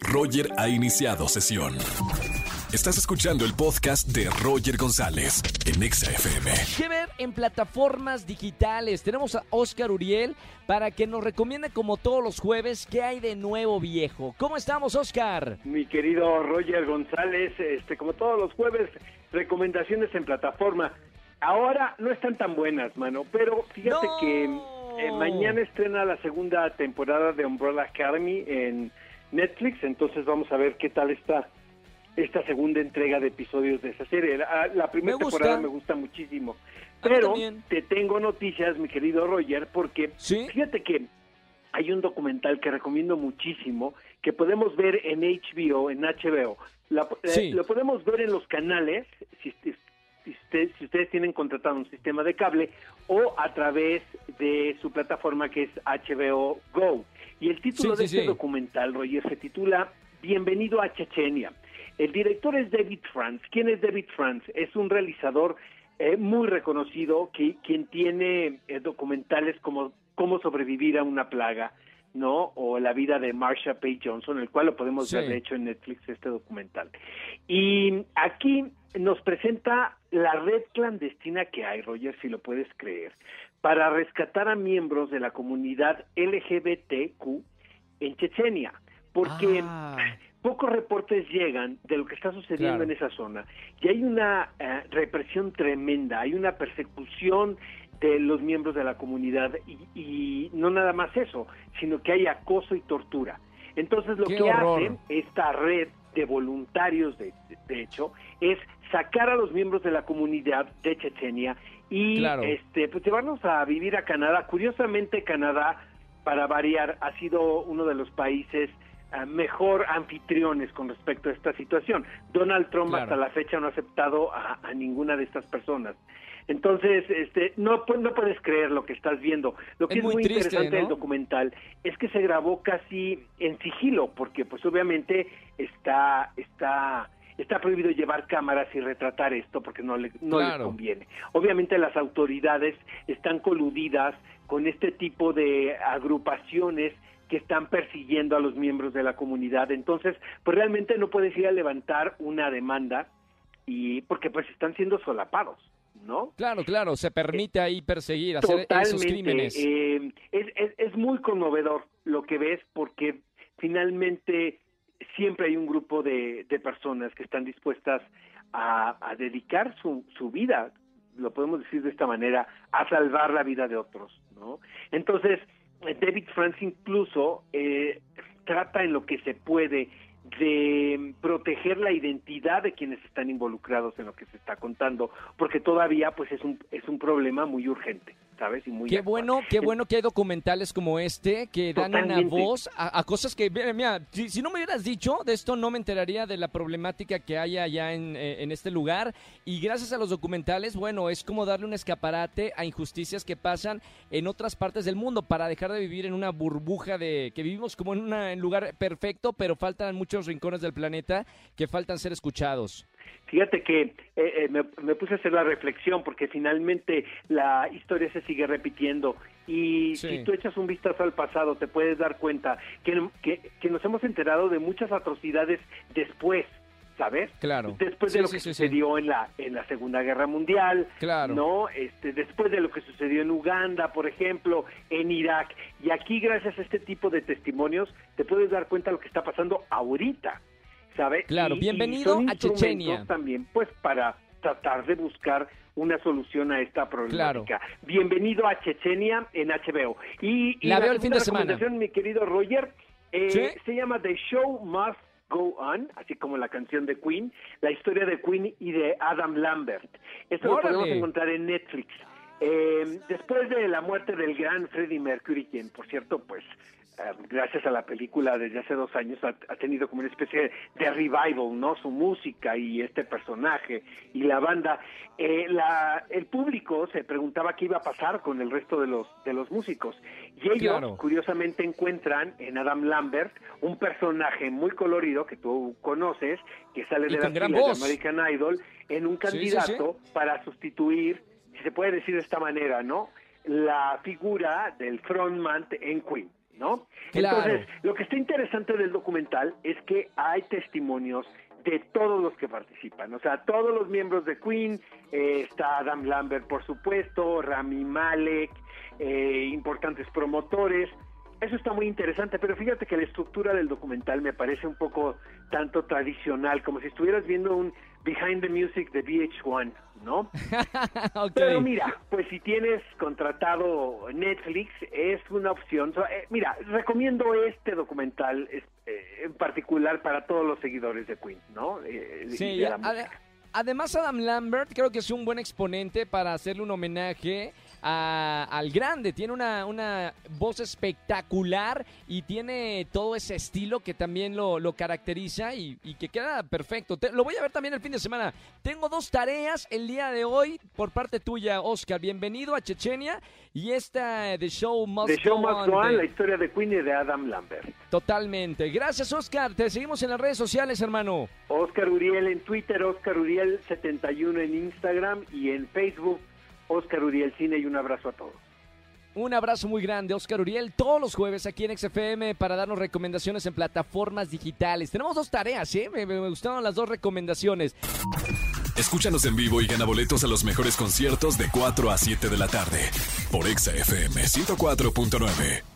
Roger ha iniciado sesión. Estás escuchando el podcast de Roger González en Exa FM. ¿Qué ver en plataformas digitales? Tenemos a Oscar Uriel para que nos recomiende como todos los jueves qué hay de nuevo viejo. ¿Cómo estamos, Oscar? Mi querido Roger González, este, como todos los jueves, recomendaciones en plataforma. Ahora no están tan buenas, mano, pero fíjate ¡No! que eh, mañana estrena la segunda temporada de Umbrella Academy en Netflix, entonces vamos a ver qué tal está esta segunda entrega de episodios de esa serie. La, la primera Me temporada me gusta muchísimo. Pero te tengo noticias, mi querido Roger, porque ¿Sí? fíjate que hay un documental que recomiendo muchísimo que podemos ver en HBO, en HBO. La- eh, lo podemos ver en los canales, si usted- si ustedes tienen contratado un sistema de cable, o a través de su plataforma que es HBO Go. Y el título Sí, de sí, este sí. documental, Roger, se titula Bienvenido a Chechenia. El director es David Franz. ¿Quién es David Franz? Es un realizador eh, muy reconocido que quien tiene eh, documentales como Cómo sobrevivir a una plaga, ¿no? O La vida de Marsha Page Johnson, el cual lo podemos ver de hecho en Netflix este documental. Y aquí nos presenta la red clandestina que hay, Roger, si lo puedes creer, para rescatar a miembros de la comunidad LGBTQ en Chechenia, porque Ah. pocos reportes llegan de lo que está sucediendo Claro. en esa zona y hay una eh, represión tremenda, hay una persecución de los miembros de la comunidad y, y no nada más eso, sino que hay acoso y tortura. Entonces lo ¡Qué que horror! hace esta red de voluntarios, de, de hecho, es sacar a los miembros de la comunidad de Chechenia y Claro. este pues llevarlos a vivir a Canadá. Curiosamente Canadá, para variar, ha sido uno de los países ah, mejor anfitriones con respecto a esta situación. Donald Trump Claro. hasta la fecha no ha aceptado a, a ninguna de estas personas. Entonces, este, no, no puedes creer lo que estás viendo. Lo que Es es, muy muy, triste, interesante ¿no? del documental es que se grabó casi en sigilo, porque pues obviamente está, está, está prohibido llevar cámaras y retratar esto porque no, le, no les Claro. conviene. Obviamente las autoridades están coludidas con este tipo de agrupaciones que están persiguiendo a los miembros de la comunidad. Entonces, pues realmente no puedes ir a levantar una demanda y porque pues están siendo solapados, ¿no? Claro, claro, se permite ahí perseguir, hacer esos crímenes. Eh, es, es, es muy conmovedor lo que ves porque finalmente siempre hay un grupo de, de personas que están dispuestas a, a dedicar su, su vida, lo podemos decir de esta manera, a salvar la vida de otros, ¿no? Entonces, eh, David Franz incluso eh, trata en lo que se puede de proteger la identidad de quienes están involucrados en lo que se está contando, porque todavía pues es un es un problema muy urgente, ¿sabes? Y muy Qué actual. bueno, qué bueno que hay documentales como este que dan una voz a, a cosas que, mira, mira, si, si no me hubieras dicho de esto, no me enteraría de la problemática que hay allá en, eh, en este lugar. Y gracias a los documentales, bueno, es como darle un escaparate a injusticias que pasan en otras partes del mundo para dejar de vivir en una burbuja de que vivimos como en un lugar perfecto, pero faltan muchos rincones del planeta que faltan ser escuchados. Fíjate que eh, eh, me, me puse a hacer la reflexión porque finalmente la historia se sigue repitiendo y Sí. si tú echas un vistazo al pasado te puedes dar cuenta que, que, que nos hemos enterado de muchas atrocidades después, ¿sabes? Claro. Después de Sí, lo que sí, sí. sucedió en la en la Segunda Guerra Mundial, Claro. ¿no? Este, después de lo que sucedió en Uganda, por ejemplo, en Irak. Y aquí, gracias a este tipo de testimonios, te puedes dar cuenta de lo que está pasando ahorita, ¿sabes? Claro, Y- y bienvenido son a Chechenia. También, pues, para tratar de buscar una solución a esta problemática. Bienvenido a Chechenia en HBO. Y, y La veo el fin de semana. recomendación, mi querido Roger, eh, ¿Sí? se llama The Show Must Go On, así como la canción de Queen, la historia de Queen y de Adam Lambert. Esto lo podemos encontrar en Netflix. Eh, después de la muerte del gran Freddie Mercury, quien por cierto, pues eh, gracias a la película desde hace dos años ha, ha tenido como una especie de revival, ¿no? Su música y este personaje y la banda. Eh, la, el público se preguntaba qué iba a pasar con el resto de los de los músicos y ellos Claro. curiosamente encuentran en Adam Lambert un personaje muy colorido que tú conoces que sale Y de filas de. American Idol en un Sí, sí, sí. candidato para sustituir, si se puede decir de esta manera, ¿no? La figura del frontman en Queen. ¿no? Claro. Entonces, lo que está interesante del documental es que hay testimonios de todos los que participan, o sea, todos los miembros de Queen, eh, está Adam Lambert, por supuesto, Rami Malek, eh, importantes promotores, eso está muy interesante, pero fíjate que la estructura del documental me parece un poco tanto tradicional, como si estuvieras viendo un Behind the Music de VH1, ¿no? Pero mira, pues si tienes contratado Netflix, es una opción. Eh, mira, recomiendo este documental es- eh, en particular para todos los seguidores de Queen, ¿no? Eh, y Sí, de la además Adam Lambert creo que es un buen exponente para hacerle un homenaje a- al grande. Tiene una, una voz espectacular y tiene todo ese estilo que también lo, lo caracteriza y, y que queda perfecto. Te- lo voy a ver también el fin de semana. Tengo dos tareas el día de hoy por parte tuya, Oscar. Bienvenido a Chechenia y esta The Show Must The Show Go Must On Go On, de- la historia de Queen y de Adam Lambert. Totalmente. Gracias, Oscar. Te seguimos en las redes sociales, hermano. Oscar Uriel en Twitter, Oscar Uriel 71 en Instagram y en Facebook, Oscar Uriel Cine y un abrazo a todos. Un abrazo muy grande, Oscar Uriel, todos los jueves aquí en XFM para darnos recomendaciones en plataformas digitales. Tenemos dos tareas, ¿eh? Me, me gustaron las dos recomendaciones. Escúchanos en vivo y gana boletos a los mejores conciertos de 4 a 7 de la tarde por Exa FM 104.9.